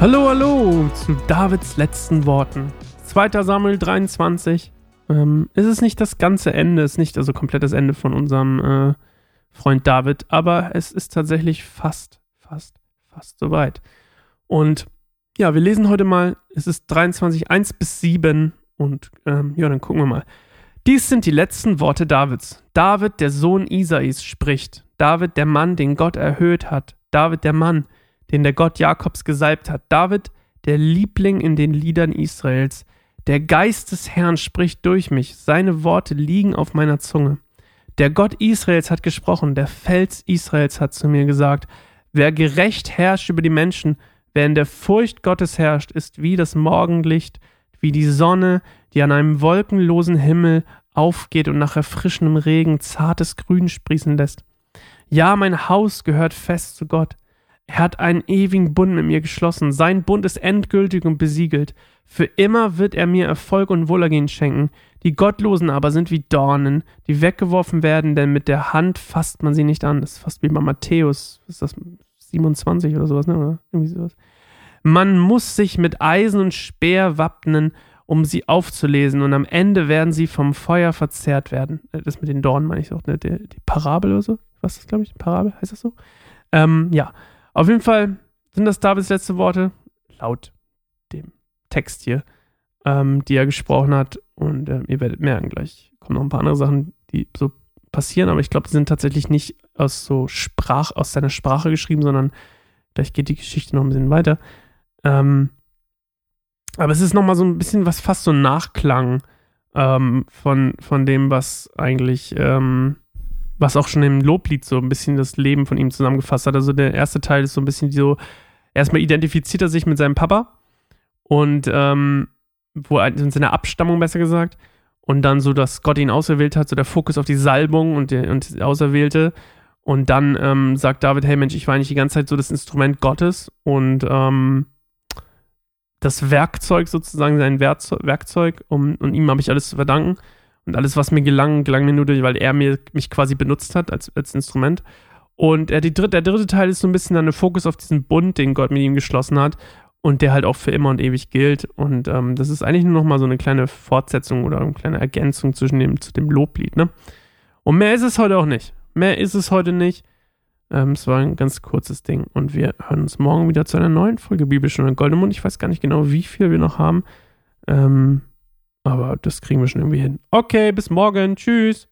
Hallo, hallo zu Davids letzten Worten. 2. Samuel 23. Ähm, es ist nicht das ganze Ende, es ist nicht also komplettes Ende von unserem äh, Freund David, aber es ist tatsächlich fast, fast, fast soweit. Und ja, wir lesen heute mal, es ist 23, 1 bis 7 und ähm, ja, dann gucken wir mal. Dies sind die letzten Worte Davids. David, der Sohn Isais, spricht. David, der Mann, den Gott erhöht hat. David, der Mann, den der Gott Jakobs gesalbt hat. David, der Liebling in den Liedern Israels. Der Geist des Herrn spricht durch mich, seine Worte liegen auf meiner Zunge. Der Gott Israels hat gesprochen, der Fels Israels hat zu mir gesagt, wer gerecht herrscht über die Menschen, wer in der Furcht Gottes herrscht, ist wie das Morgenlicht, wie die Sonne, die an einem wolkenlosen Himmel aufgeht und nach erfrischendem Regen zartes Grün sprießen lässt. Ja, mein Haus gehört fest zu Gott. Er hat einen ewigen Bund mit mir geschlossen. Sein Bund ist endgültig und besiegelt. Für immer wird er mir Erfolg und Wohlergehen schenken. Die Gottlosen aber sind wie Dornen, die weggeworfen werden, denn mit der Hand fasst man sie nicht an. Das ist fast wie bei Matthäus. ist das? 27 oder sowas, ne? Oder irgendwie sowas. Man muss sich mit Eisen und Speer wappnen, um sie aufzulesen, und am Ende werden sie vom Feuer verzehrt werden. Äh, das mit den Dornen meine ich auch, ne? Die, die Parabel oder so. Was ist das, glaube ich? Parabel, heißt das so? Ähm, ja. Auf jeden Fall sind das Davids letzte Worte, laut dem Text hier, ähm, die er gesprochen hat. Und äh, ihr werdet merken, gleich kommen noch ein paar andere Sachen, die so passieren, aber ich glaube, die sind tatsächlich nicht aus so Sprach, aus seiner Sprache geschrieben, sondern gleich geht die Geschichte noch ein bisschen weiter. Ähm, aber es ist nochmal so ein bisschen was, fast so ein Nachklang ähm, von, von dem, was eigentlich ähm, was auch schon im Loblied so ein bisschen das Leben von ihm zusammengefasst hat. Also der erste Teil ist so ein bisschen so, erstmal identifiziert er sich mit seinem Papa und ähm, wo in seiner Abstammung besser gesagt und dann so, dass Gott ihn auserwählt hat, so der Fokus auf die Salbung und, der, und Auserwählte und dann ähm, sagt David, hey Mensch, ich war eigentlich die ganze Zeit so das Instrument Gottes und ähm, das Werkzeug sozusagen, sein Werkzeug, um, und ihm habe ich alles zu verdanken. Und alles, was mir gelang, gelang mir nur durch, weil er mir, mich quasi benutzt hat als, als Instrument. Und äh, die dritte, der dritte Teil ist so ein bisschen dann der Fokus auf diesen Bund, den Gott mit ihm geschlossen hat und der halt auch für immer und ewig gilt. Und ähm, das ist eigentlich nur noch mal so eine kleine Fortsetzung oder eine kleine Ergänzung zwischen dem, zu dem Loblied. Ne? Und mehr ist es heute auch nicht. Mehr ist es heute nicht. Ähm, es war ein ganz kurzes Ding. Und wir hören uns morgen wieder zu einer neuen Folge Bibelstunde Goldemund. Ich weiß gar nicht genau, wie viel wir noch haben. Ähm, aber das kriegen wir schon irgendwie hin. Okay, bis morgen. Tschüss.